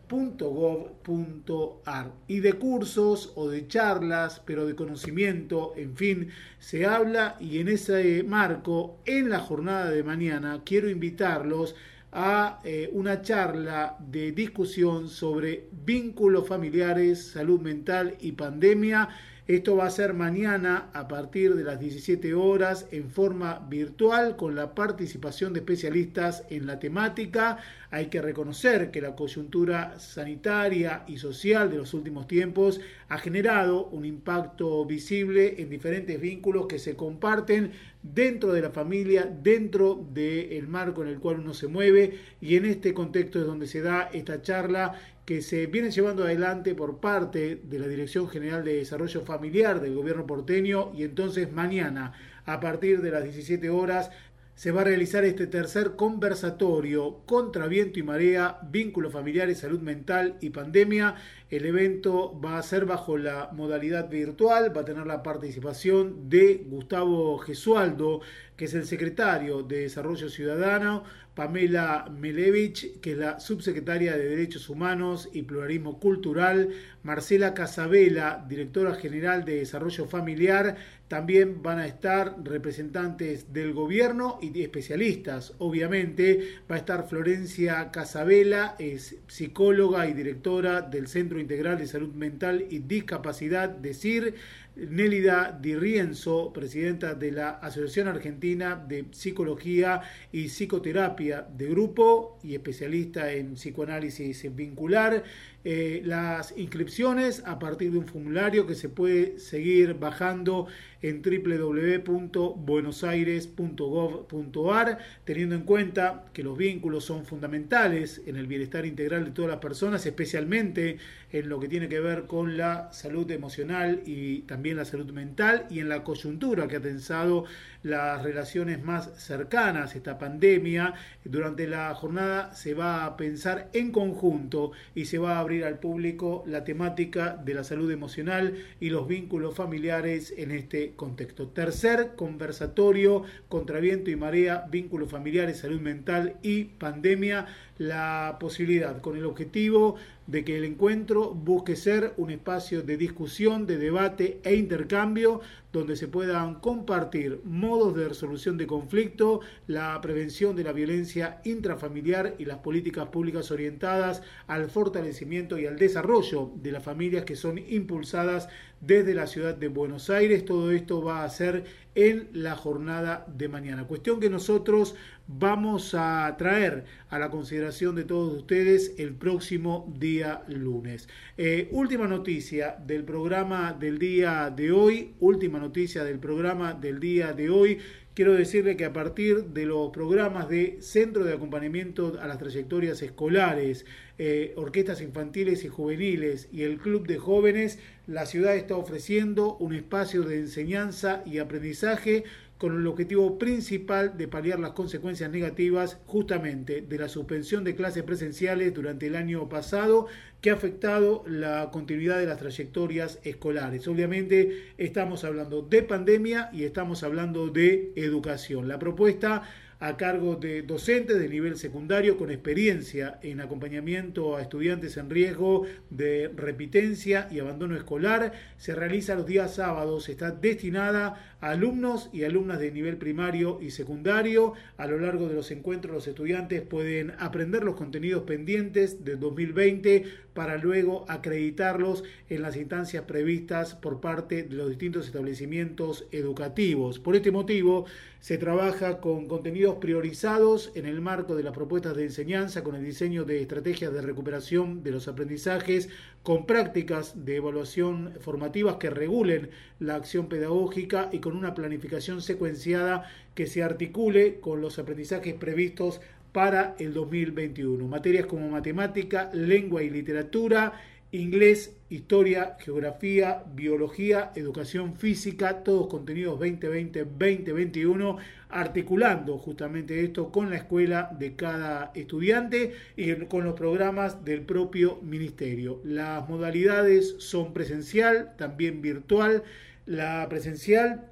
gov.ar y de cursos o de charlas, pero de conocimiento, en fin, se habla y en ese marco, en la jornada de mañana, quiero invitarlos a eh, una charla de discusión sobre vínculos familiares, salud mental y pandemia esto va a ser mañana a partir de las 17 horas en forma virtual con la participación de especialistas en la temática. Hay que reconocer que la coyuntura sanitaria y social de los últimos tiempos ha generado un impacto visible en diferentes vínculos que se comparten dentro de la familia, dentro del marco en el cual uno se mueve y en este contexto es donde se da esta charla que se viene llevando adelante por parte de la Dirección General de Desarrollo Familiar del Gobierno porteño y entonces mañana a partir de las 17 horas se va a realizar este tercer conversatorio contra viento y marea, vínculos familiares, salud mental y pandemia. El evento va a ser bajo la modalidad virtual, va a tener la participación de Gustavo Gesualdo, que es el secretario de Desarrollo Ciudadano, Pamela Melevich, que es la subsecretaria de Derechos Humanos y Pluralismo Cultural, Marcela Casabela, directora general de Desarrollo Familiar, también van a estar representantes del gobierno y especialistas, obviamente. Va a estar Florencia Casabela, es psicóloga y directora del Centro Integral de Salud Mental y Discapacidad, DECIR. Nélida Di Rienzo, presidenta de la Asociación Argentina de Psicología y Psicoterapia de Grupo y especialista en psicoanálisis vincular. Eh, las inscripciones a partir de un formulario que se puede seguir bajando en www.buenosaires.gov.ar, teniendo en cuenta que los vínculos son fundamentales en el bienestar integral de todas las personas, especialmente en lo que tiene que ver con la salud emocional y también la salud mental y en la coyuntura que ha tensado las relaciones más cercanas, esta pandemia. Durante la jornada se va a pensar en conjunto y se va a abrir al público la temática de la salud emocional y los vínculos familiares en este contexto. Tercer conversatorio contra viento y marea, vínculos familiares, salud mental y pandemia la posibilidad, con el objetivo de que el encuentro busque ser un espacio de discusión, de debate e intercambio donde se puedan compartir modos de resolución de conflicto, la prevención de la violencia intrafamiliar y las políticas públicas orientadas al fortalecimiento y al desarrollo de las familias que son impulsadas desde la ciudad de Buenos Aires. Todo esto va a ser en la jornada de mañana. Cuestión que nosotros vamos a traer a la consideración de todos ustedes el próximo día lunes. Eh, última noticia del programa del día de hoy, última noticia del programa del día de hoy. Quiero decirle que a partir de los programas de Centro de Acompañamiento a las Trayectorias Escolares, eh, Orquestas Infantiles y Juveniles y el Club de Jóvenes, la ciudad está ofreciendo un espacio de enseñanza y aprendizaje con el objetivo principal de paliar las consecuencias negativas justamente de la suspensión de clases presenciales durante el año pasado que ha afectado la continuidad de las trayectorias escolares. Obviamente estamos hablando de pandemia y estamos hablando de educación. La propuesta a cargo de docentes de nivel secundario con experiencia en acompañamiento a estudiantes en riesgo de repitencia y abandono escolar. Se realiza los días sábados, está destinada a alumnos y alumnas de nivel primario y secundario. A lo largo de los encuentros los estudiantes pueden aprender los contenidos pendientes del 2020 para luego acreditarlos en las instancias previstas por parte de los distintos establecimientos educativos. Por este motivo, se trabaja con contenidos priorizados en el marco de las propuestas de enseñanza, con el diseño de estrategias de recuperación de los aprendizajes, con prácticas de evaluación formativas que regulen la acción pedagógica y con una planificación secuenciada que se articule con los aprendizajes previstos para el 2021. Materias como matemática, lengua y literatura, inglés, historia, geografía, biología, educación física, todos contenidos 2020-2021, articulando justamente esto con la escuela de cada estudiante y con los programas del propio ministerio. Las modalidades son presencial, también virtual. La presencial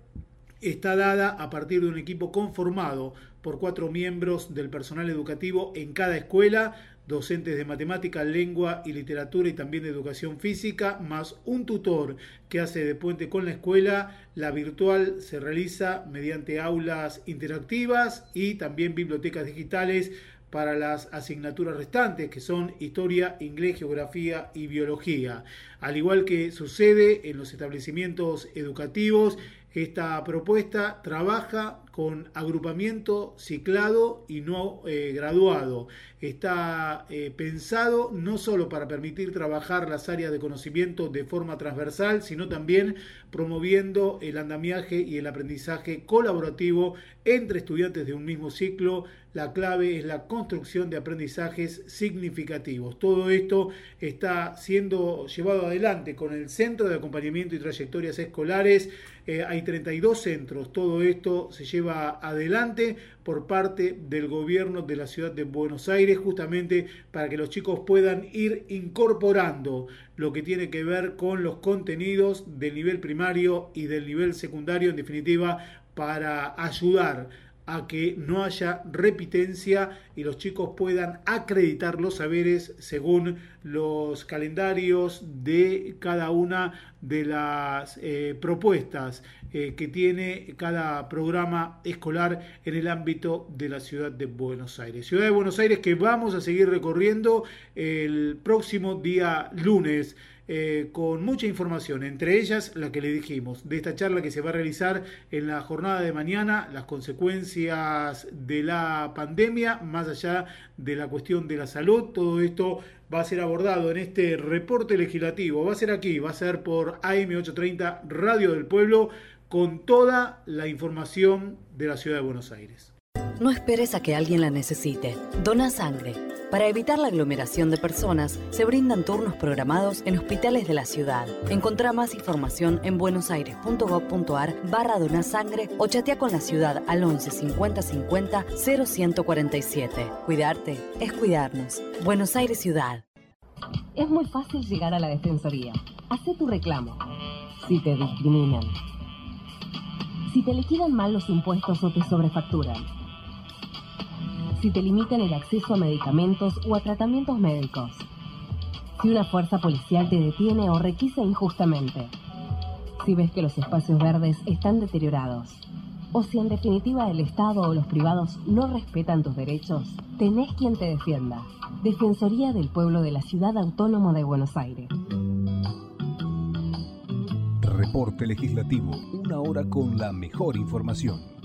está dada a partir de un equipo conformado por cuatro miembros del personal educativo en cada escuela, docentes de matemática, lengua y literatura y también de educación física, más un tutor que hace de puente con la escuela. La virtual se realiza mediante aulas interactivas y también bibliotecas digitales para las asignaturas restantes, que son historia, inglés, geografía y biología. Al igual que sucede en los establecimientos educativos, esta propuesta trabaja con agrupamiento ciclado y no eh, graduado. Está eh, pensado no solo para permitir trabajar las áreas de conocimiento de forma transversal, sino también promoviendo el andamiaje y el aprendizaje colaborativo entre estudiantes de un mismo ciclo. La clave es la construcción de aprendizajes significativos. Todo esto está siendo llevado adelante con el Centro de Acompañamiento y Trayectorias Escolares. Eh, hay 32 centros. Todo esto se lleva lleva adelante por parte del gobierno de la ciudad de Buenos Aires, justamente para que los chicos puedan ir incorporando lo que tiene que ver con los contenidos del nivel primario y del nivel secundario, en definitiva, para ayudar a que no haya repitencia y los chicos puedan acreditar los saberes según los calendarios de cada una de las eh, propuestas eh, que tiene cada programa escolar en el ámbito de la ciudad de Buenos Aires. Ciudad de Buenos Aires que vamos a seguir recorriendo el próximo día lunes. Eh, con mucha información, entre ellas la que le dijimos, de esta charla que se va a realizar en la jornada de mañana, las consecuencias de la pandemia, más allá de la cuestión de la salud, todo esto va a ser abordado en este reporte legislativo, va a ser aquí, va a ser por AM830 Radio del Pueblo, con toda la información de la ciudad de Buenos Aires. No esperes a que alguien la necesite. Dona sangre. Para evitar la aglomeración de personas, se brindan turnos programados en hospitales de la ciudad. Encontrá más información en buenosaires.gov.ar barra donasangre o chatea con la ciudad al 11 50 50 0147. Cuidarte es cuidarnos. Buenos Aires Ciudad. Es muy fácil llegar a la Defensoría. Hacé tu reclamo. Si te discriminan. Si te liquidan mal los impuestos o te sobrefacturan si te limitan el acceso a medicamentos o a tratamientos médicos. Si una fuerza policial te detiene o requisa injustamente. Si ves que los espacios verdes están deteriorados. O si en definitiva el Estado o los privados no respetan tus derechos, tenés quien te defienda. Defensoría del Pueblo de la Ciudad Autónoma de Buenos Aires. Reporte Legislativo, una hora con la mejor información.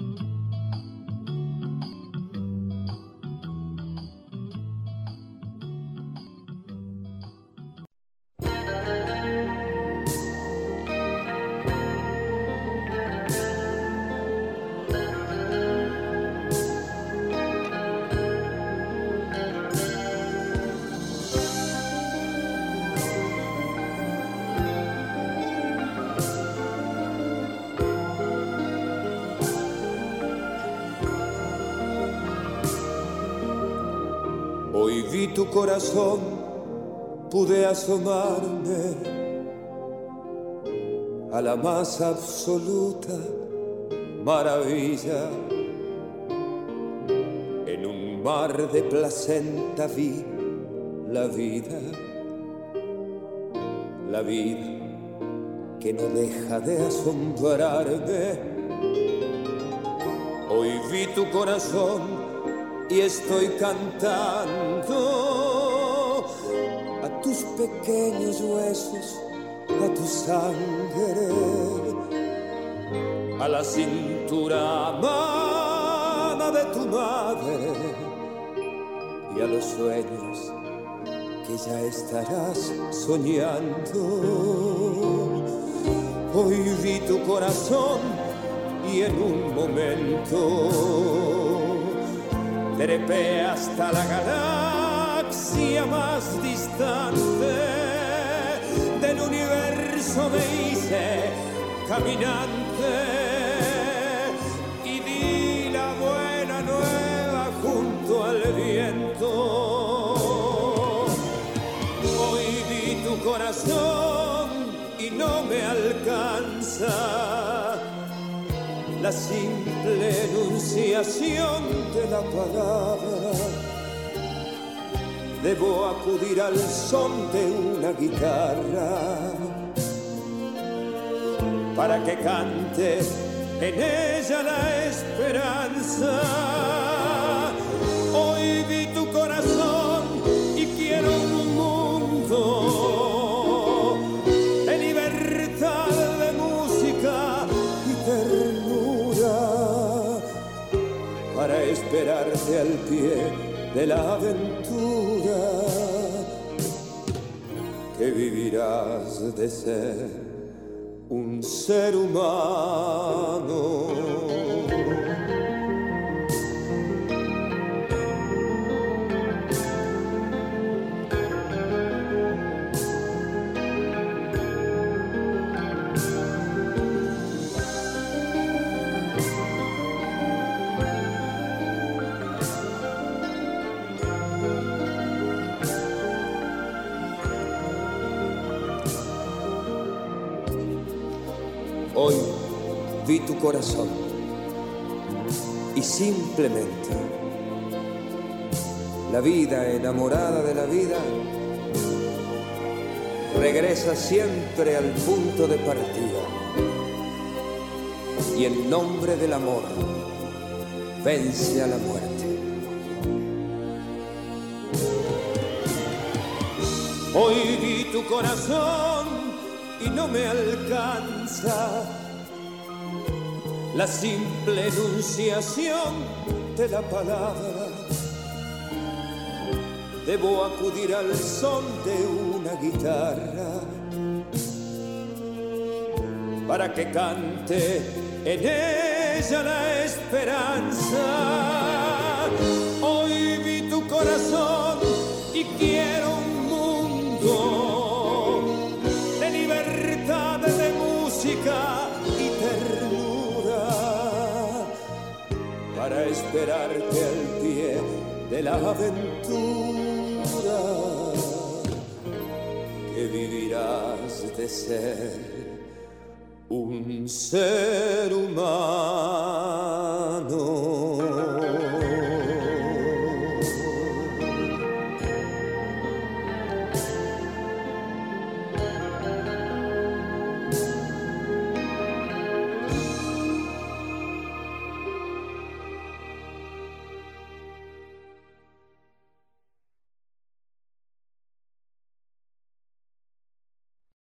Pude asomarme a la más absoluta maravilla. En un mar de placenta vi la vida, la vida que no deja de asombrarme. Hoy vi tu corazón y estoy cantando pequeños huesos, a tu sangre, a la cintura amada de tu madre y a los sueños que ya estarás soñando. Hoy vi tu corazón y en un momento trepé hasta la galaxia más distante del universo me hice caminante y di la buena nueva junto al viento. Hoy vi tu corazón y no me alcanza la simple enunciación de la palabra. Debo acudir al son de una guitarra para que cante en ella la esperanza. Hoy vi tu corazón y quiero un mundo esperarte al pie de la aventura que vivirás de ser un ser humano. Vi tu corazón. Y simplemente la vida enamorada de la vida regresa siempre al punto de partida. Y en nombre del amor vence a la muerte. Hoy vi tu corazón y no me alcanza la simple enunciación de la palabra. Debo acudir al son de una guitarra para que cante en ella la esperanza. Hoy vi tu corazón y quiero un mundo esperarte al pie de la aventura que vivirás de ser un ser humano.